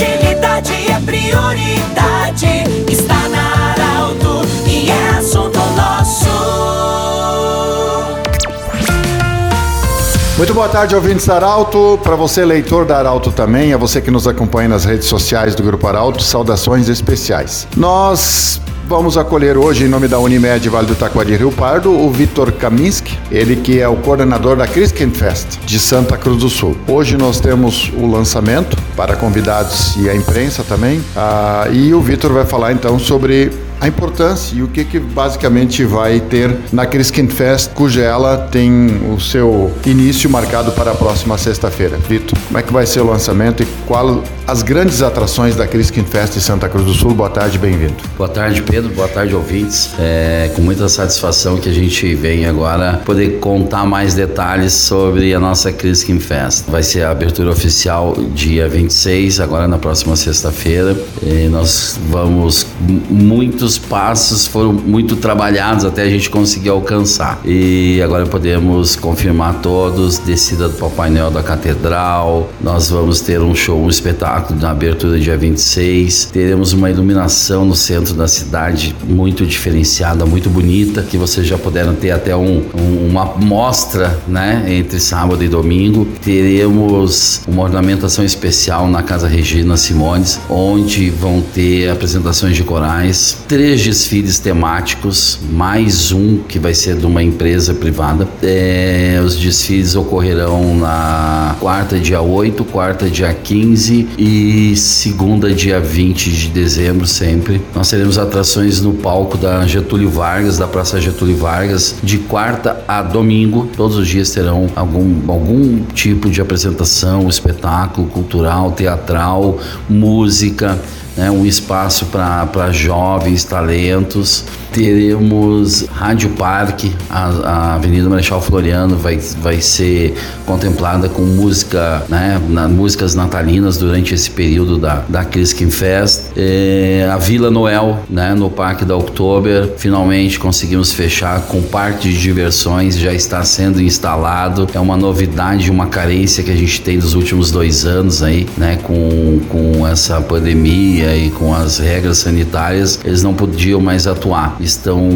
Agilidade é prioridade. Está na Arauto e é assunto nosso. Muito boa tarde, ouvintes da Arauto. Para você, leitor da Arauto também, a você que nos acompanha nas redes sociais do Grupo Arauto, saudações especiais. Nós Vamos acolher hoje, em nome da Unimed Vale do Taquari Rio Pardo, o Vitor Kaminski, ele que é o coordenador da Christkinfest de Santa Cruz do Sul. Hoje nós temos o lançamento para convidados e a imprensa também, ah, e o Vitor vai falar então sobre a importância e o que, que basicamente vai ter na Criskin Fest, cuja ela tem o seu início marcado para a próxima sexta-feira. Vitor, como é que vai ser o lançamento e qual as grandes atrações da Criskin Fest de Santa Cruz do Sul? Boa tarde, bem-vindo. Boa tarde, Pedro. Boa tarde, ouvintes. É com muita satisfação que a gente vem agora poder contar mais detalhes sobre a nossa Criskin Fest. Vai ser a abertura oficial dia 26, agora na próxima sexta-feira. Nós vamos muitos os passos foram muito trabalhados até a gente conseguir alcançar. E agora podemos confirmar todos, descida do Papai Noel da Catedral, nós vamos ter um show, um espetáculo na abertura dia 26, teremos uma iluminação no centro da cidade muito diferenciada, muito bonita, que vocês já puderam ter até um, um, uma mostra, né, entre sábado e domingo. Teremos uma ornamentação especial na Casa Regina Simones, onde vão ter apresentações de corais, três desfiles temáticos, mais um que vai ser de uma empresa privada. É, os desfiles ocorrerão na quarta, dia 8, quarta, dia 15 e segunda, dia 20 de dezembro, sempre. Nós teremos atrações no palco da Getúlio Vargas, da Praça Getúlio Vargas, de quarta a domingo. Todos os dias terão algum, algum tipo de apresentação, espetáculo cultural, teatral, música né, um espaço para jovens talentos. Teremos Rádio Parque, a, a, Avenida Marechal Floriano vai, vai ser contemplada com música, né, na, músicas natalinas durante esse período da, da Criskin Fest. É, a Vila Noel, né, no Parque da Oktober, finalmente conseguimos fechar com parque de diversões, já está sendo instalado. É uma novidade, uma carência que a gente tem dos últimos dois anos aí, né, com, com essa pandemia e com as regras sanitárias, eles não podiam mais atuar. Estão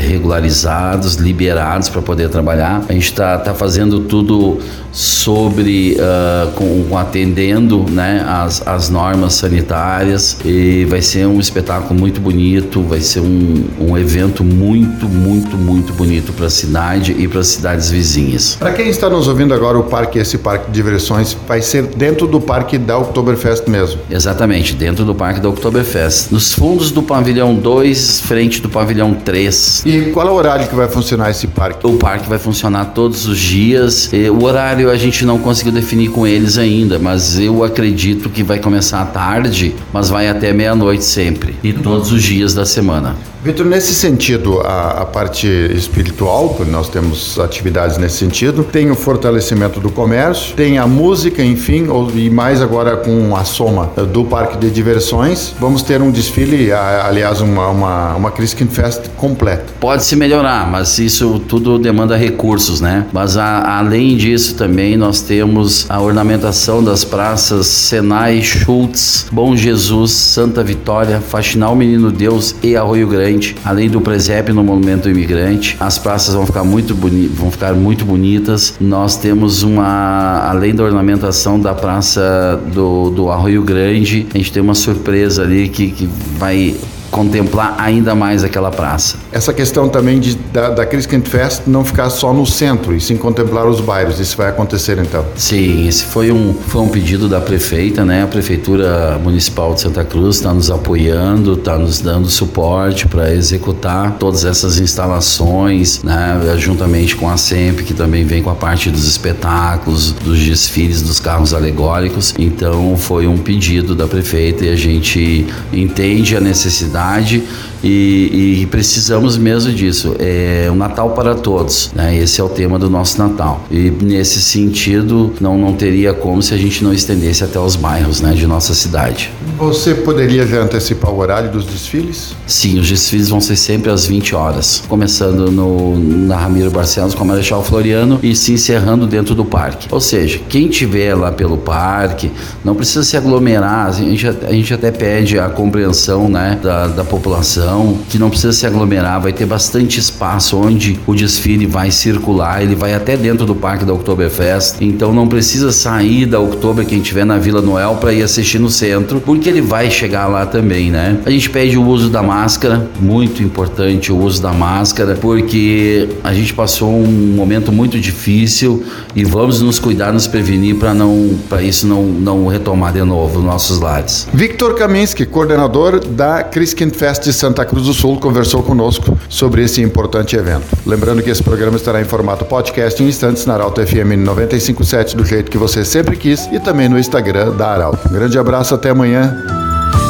regularizados, liberados para poder trabalhar. A gente está tá fazendo tudo sobre uh, com, atendendo né, as, as normas sanitárias e vai ser um espetáculo muito bonito, vai ser um, um evento muito, muito, muito bonito para a cidade e para as cidades vizinhas. Para quem está nos ouvindo agora, o parque, esse parque de diversões, vai ser dentro do parque da Oktoberfest mesmo? Exatamente, dentro do parque da Oktoberfest. Nos fundos do pavilhão 2, frente do pavilhão 3. E qual é o horário que vai funcionar esse parque? O parque vai funcionar todos os dias. o horário a gente não conseguiu definir com eles ainda, mas eu acredito que vai começar à tarde, mas vai até meia-noite sempre. E todos os dias da semana. Vitor, nesse sentido, a, a, parte espiritual, nós temos atividades nesse sentido, tem o fortalecimento do comércio, tem a música, enfim, ou, e mais agora com a soma do parque de diversões, vamos ter um desfile, a, aliás, uma, uma, uma Christkin Fest completa. Pode se melhorar, mas isso tudo demanda recursos, né? Mas a, além disso também nós temos a ornamentação das praças Senai, Schultz, Bom Jesus, Santa Vitória, Faxinal Menino Deus e Arroio Grande além do presépio no Monumento Imigrante. As praças vão ficar muito, boni vão ficar muito bonitas. Nós temos uma, além da ornamentação da praça do, do Arroio Grande, a gente tem uma surpresa ali que, que vai contemplar ainda mais aquela praça. Essa questão também de, da, da Christkind Fest não ficar só no centro e sim contemplar os bairros, isso vai acontecer então? Sim, esse foi um, foi um pedido da prefeita, né? A Prefeitura Municipal de Santa Cruz está nos apoiando, está nos dando suporte para executar todas essas instalações, né? Juntamente com a SEMP, que também vem com a parte dos espetáculos, dos desfiles dos carros alegóricos. Então foi um pedido da prefeita e a gente entende a necessidade cidade e, e precisamos mesmo disso. É um Natal para todos, né? Esse é o tema do nosso Natal. E nesse sentido, não, não teria como se a gente não estendesse até os bairros, né, de nossa cidade. Você poderia já antecipar o horário dos desfiles? Sim, os desfiles vão ser sempre às 20 horas, começando no, na Ramiro Barcelos com a Marechal Floriano e se encerrando dentro do parque. Ou seja, quem tiver lá pelo parque não precisa se aglomerar, a gente, a gente até pede a compreensão né, da, da população, que não precisa se aglomerar, vai ter bastante espaço onde o desfile vai circular, ele vai até dentro do parque da Oktoberfest, então não precisa sair da Oktober quem estiver na Vila Noel para ir assistir no centro, porque ele vai chegar lá também, né? A gente pede o uso da máscara, muito importante o uso da máscara, porque a gente passou um momento muito difícil e vamos nos cuidar, nos prevenir para não para isso não, não retomar de novo nossos lares. Victor Kaminski, coordenador da Christkinfest de Santa Cruz do Sul, conversou conosco sobre esse importante evento. Lembrando que esse programa estará em formato podcast em instantes na Arauto FM 957 do jeito que você sempre quis e também no Instagram da Arauto. Um grande abraço, até amanhã.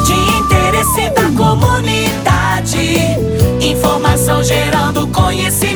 De interesse da comunidade, informação gerando conhecimento.